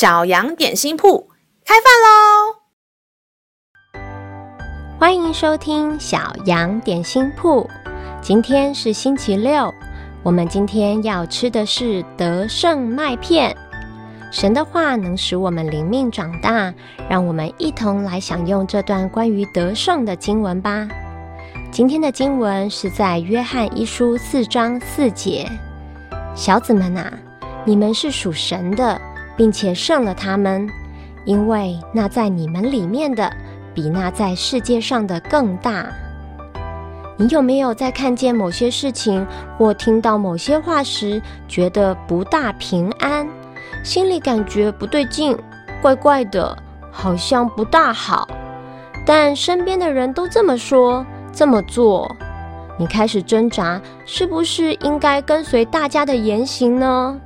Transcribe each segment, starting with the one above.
小羊点心铺开饭喽！欢迎收听小羊点心铺。今天是星期六，我们今天要吃的是德胜麦片。神的话能使我们灵命长大，让我们一同来享用这段关于得胜的经文吧。今天的经文是在约翰一书四章四节：“小子们啊，你们是属神的。”并且胜了他们，因为那在你们里面的，比那在世界上的更大。你有没有在看见某些事情或听到某些话时，觉得不大平安，心里感觉不对劲，怪怪的，好像不大好？但身边的人都这么说、这么做，你开始挣扎，是不是应该跟随大家的言行呢？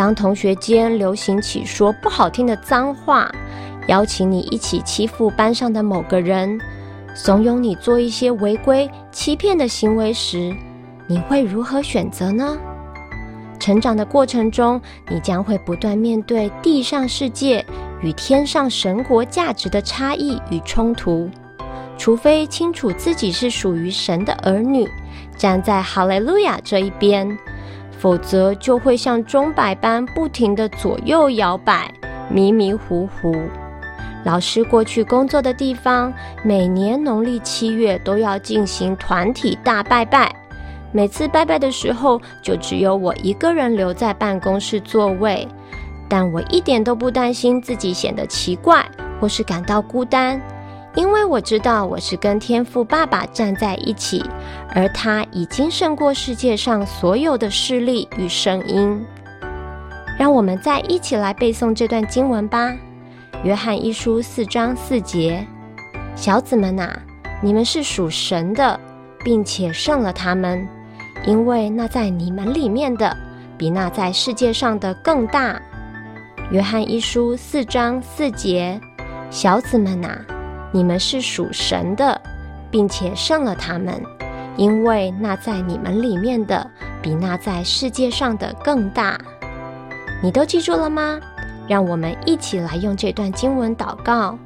当同学间流行起说不好听的脏话，邀请你一起欺负班上的某个人，怂恿你做一些违规、欺骗的行为时，你会如何选择呢？成长的过程中，你将会不断面对地上世界与天上神国价值的差异与冲突，除非清楚自己是属于神的儿女，站在哈利路亚这一边。否则就会像钟摆般不停地左右摇摆，迷迷糊糊。老师过去工作的地方，每年农历七月都要进行团体大拜拜。每次拜拜的时候，就只有我一个人留在办公室座位，但我一点都不担心自己显得奇怪，或是感到孤单。因为我知道我是跟天父爸爸站在一起，而他已经胜过世界上所有的势力与声音。让我们再一起来背诵这段经文吧，《约翰一书》四章四节：“小子们啊，你们是属神的，并且胜了他们，因为那在你们里面的，比那在世界上的更大。”《约翰一书》四章四节：“小子们啊。”你们是属神的，并且胜了他们，因为那在你们里面的，比那在世界上的更大。你都记住了吗？让我们一起来用这段经文祷告。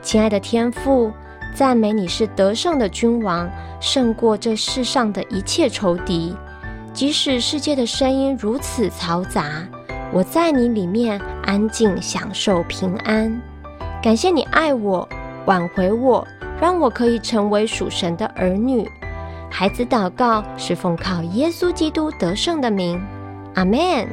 亲爱的天父，赞美你是得胜的君王，胜过这世上的一切仇敌。即使世界的声音如此嘈杂，我在你里面安静享受平安。感谢你爱我。挽回我，让我可以成为属神的儿女。孩子祷告是奉靠耶稣基督得胜的名，阿门。